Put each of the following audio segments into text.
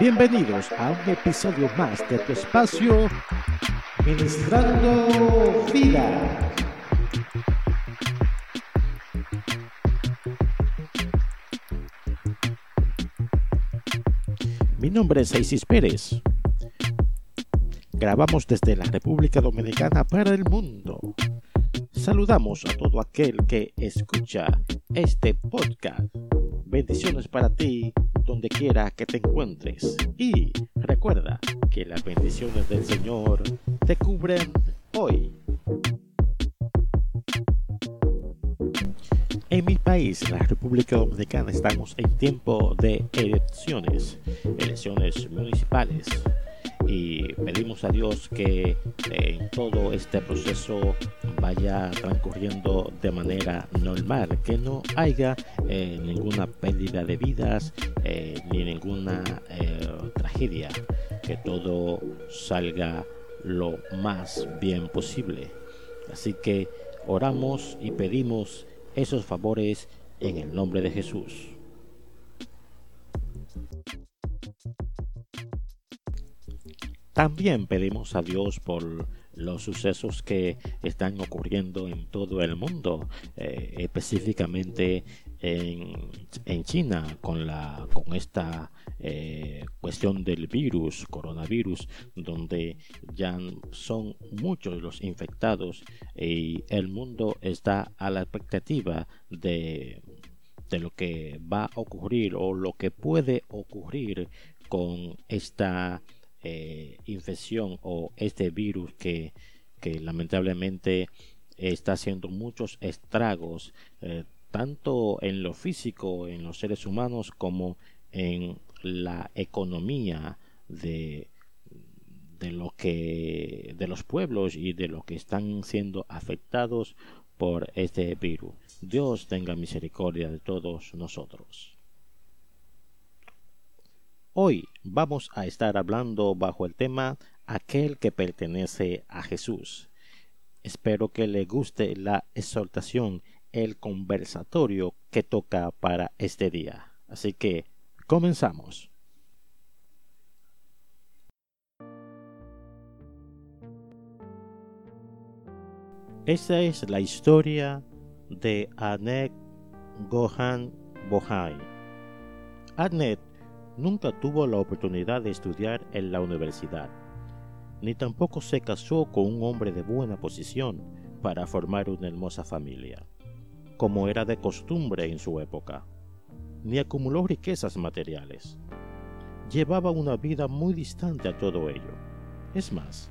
Bienvenidos a un episodio más de tu espacio Ministrando Vida. Mi nombre es Isis Pérez. Grabamos desde la República Dominicana para el mundo. Saludamos a todo aquel que escucha este podcast. Bendiciones para ti donde quiera que te encuentres. Y recuerda que las bendiciones del Señor te cubren hoy. En mi país, la República Dominicana, estamos en tiempo de elecciones, elecciones municipales y pedimos a Dios que en eh, todo este proceso vaya transcurriendo de manera normal, que no haya eh, ninguna pérdida de vidas eh, ni ninguna tragedia, que todo salga lo más bien posible. Así que oramos y pedimos esos favores en el nombre de Jesús. También pedimos a Dios por los sucesos que están ocurriendo en todo el mundo, eh, específicamente en, China con, la, con esta eh, cuestión del virus, coronavirus, donde ya son muchos los infectados y el mundo está a la expectativa de, de lo que va a ocurrir o lo que puede ocurrir con esta eh, infección o este virus que, lamentablemente está haciendo muchos estragos eh, tanto en lo físico en los seres humanos como en la economía de de lo que de los pueblos y de los que están siendo afectados por este virus. Dios tenga misericordia de todos nosotros. Hoy vamos a estar hablando bajo el tema aquel que pertenece a Jesús. Espero que le guste la exhortación, el conversatorio que toca para este día. Así que comenzamos. Esta es la historia de Anet Gohan Bohai. Nunca tuvo la oportunidad de estudiar en la universidad, ni tampoco se casó con un hombre de buena posición para formar una hermosa familia, como era de costumbre en su época, ni acumuló riquezas materiales. Llevaba una vida muy distante a todo ello. Es más,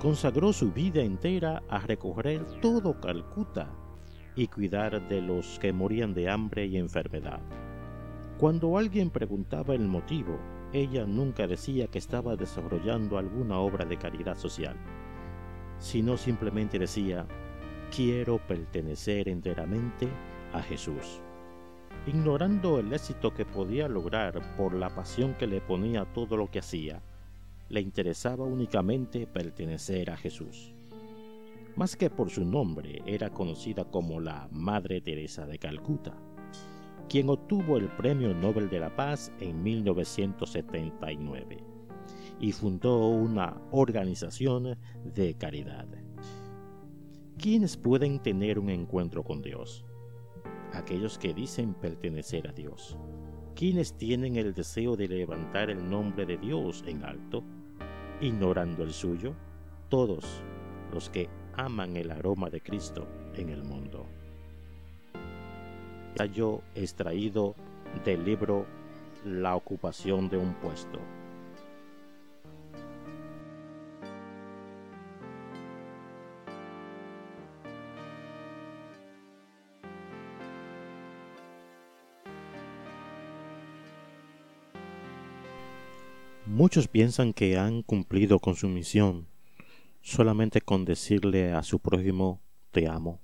consagró su vida entera a recorrer todo Calcuta y cuidar de los que morían de hambre y enfermedad. Cuando alguien preguntaba el motivo, ella nunca decía que estaba desarrollando alguna obra de caridad social, sino simplemente decía, quiero pertenecer enteramente a Jesús. Ignorando el éxito que podía lograr por la pasión que le ponía todo lo que hacía, le interesaba únicamente pertenecer a Jesús. Más que por su nombre, era conocida como la Madre Teresa de Calcuta quien obtuvo el Premio Nobel de la Paz en 1979 y fundó una organización de caridad. ¿Quiénes pueden tener un encuentro con Dios? Aquellos que dicen pertenecer a Dios. ¿Quiénes tienen el deseo de levantar el nombre de Dios en alto, ignorando el suyo? Todos los que aman el aroma de Cristo en el mundo yo extraído del libro La ocupación de un puesto. Muchos piensan que han cumplido con su misión solamente con decirle a su prójimo te amo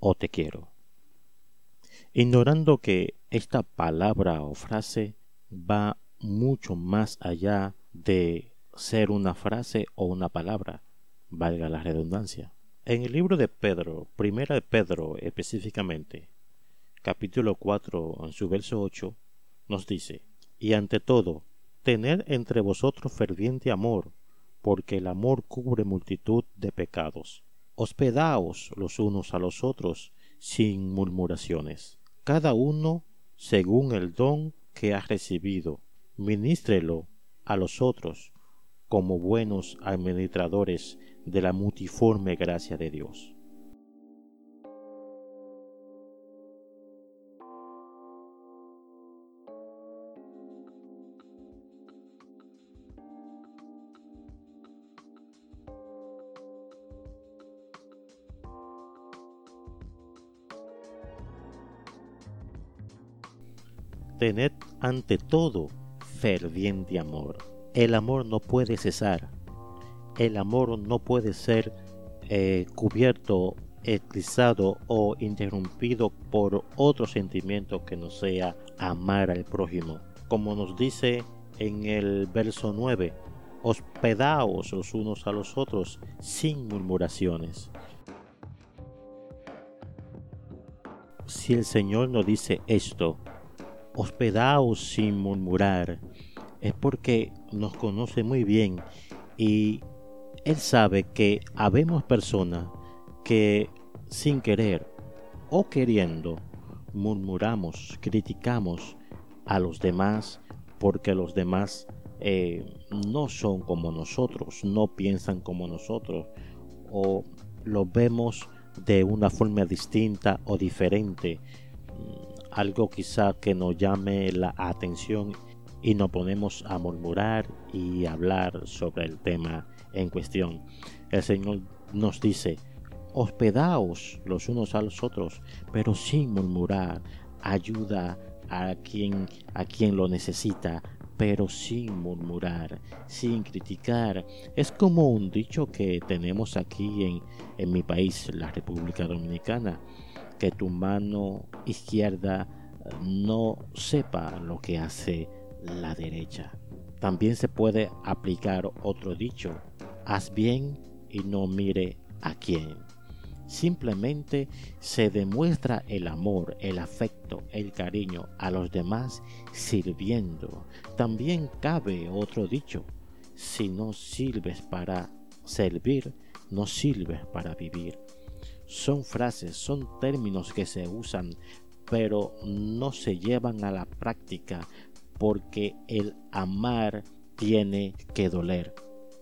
o te quiero ignorando que esta palabra o frase va mucho más allá de ser una frase o una palabra, valga la redundancia. En el libro de Pedro, primera de Pedro específicamente, capítulo 4, en su verso 8, nos dice, y ante todo, tened entre vosotros ferviente amor, porque el amor cubre multitud de pecados. Hospedaos los unos a los otros sin murmuraciones, cada uno según el don que ha recibido, ministrelo a los otros como buenos administradores de la multiforme gracia de Dios. Tened ante todo ferviente amor. El amor no puede cesar. El amor no puede ser eh, cubierto, eclipsado o interrumpido por otro sentimiento que no sea amar al prójimo. Como nos dice en el verso 9, hospedaos los unos a los otros sin murmuraciones. Si el Señor nos dice esto, hospedaos sin murmurar, es porque nos conoce muy bien y Él sabe que habemos personas que sin querer o queriendo murmuramos, criticamos a los demás porque los demás eh, no son como nosotros, no piensan como nosotros o los vemos de una forma distinta o diferente algo quizá que nos llame la atención y nos ponemos a murmurar y hablar sobre el tema en cuestión. El Señor nos dice, hospedaos los unos a los otros, pero sin murmurar, ayuda a quien, a quien lo necesita, pero sin murmurar, sin criticar. Es como un dicho que tenemos aquí en, en mi país, la República Dominicana que tu mano izquierda eh, no sepa lo que hace la derecha. También se puede aplicar otro dicho, haz bien y no mire a quién. Simplemente se demuestra el amor, el afecto, el cariño a los demás sirviendo. También cabe otro dicho, si no sirves para servir, no sirves para vivir son frases, son términos que se usan, pero no se llevan a la práctica porque el amar tiene que doler.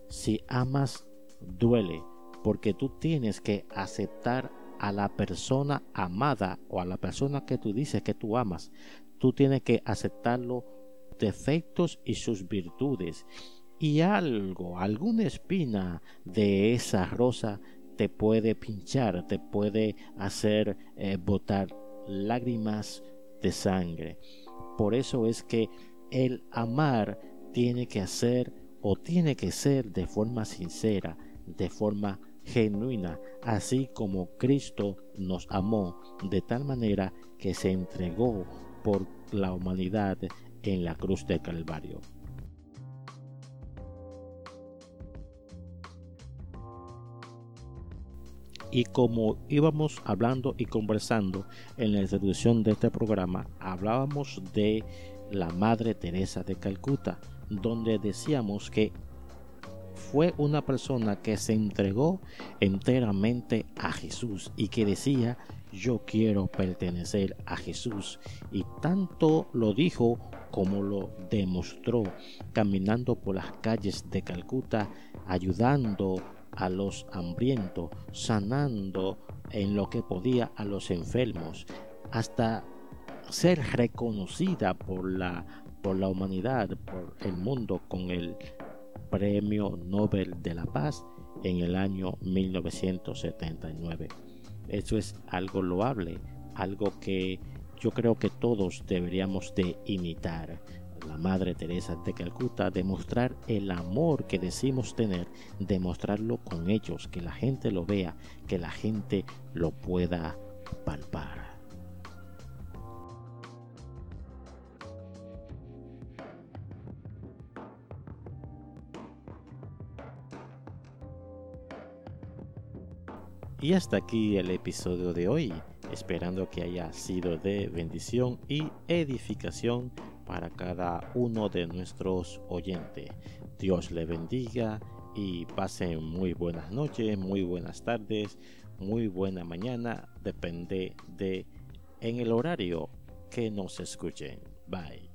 Si amas, duele, porque tú tienes que aceptar a la persona amada o a la persona que tú dices que tú amas. Tú tienes que aceptarlo defectos y sus virtudes. Y algo, alguna espina de esa rosa te puede pinchar, te puede hacer eh, botar lágrimas de sangre. Por eso es que el amar tiene que hacer o tiene que ser de forma sincera, de forma genuina, así como Cristo nos amó de tal manera que se entregó por la humanidad en la cruz del Calvario. Y como íbamos hablando y conversando en la introducción de este programa, hablábamos de la Madre Teresa de Calcuta, donde decíamos que fue una persona que se entregó enteramente a Jesús y que decía yo quiero pertenecer a Jesús y tanto lo dijo como lo demostró caminando por las calles de Calcuta ayudando a los hambrientos, sanando en lo que podía a los enfermos, hasta ser reconocida por la, por la humanidad, por el mundo con el Premio Nobel de la Paz en el año 1979. Eso es algo loable, algo que yo creo que todos deberíamos de imitar la Madre Teresa de Calcuta, demostrar el amor que decimos tener, demostrarlo con ellos, que la gente lo vea, que la gente lo pueda palpar. Y hasta aquí el episodio de hoy, esperando que haya sido de bendición y edificación para cada uno de nuestros oyentes. Dios le bendiga y pasen muy buenas noches, muy buenas tardes, muy buena mañana, depende de en el horario que nos escuchen. Bye.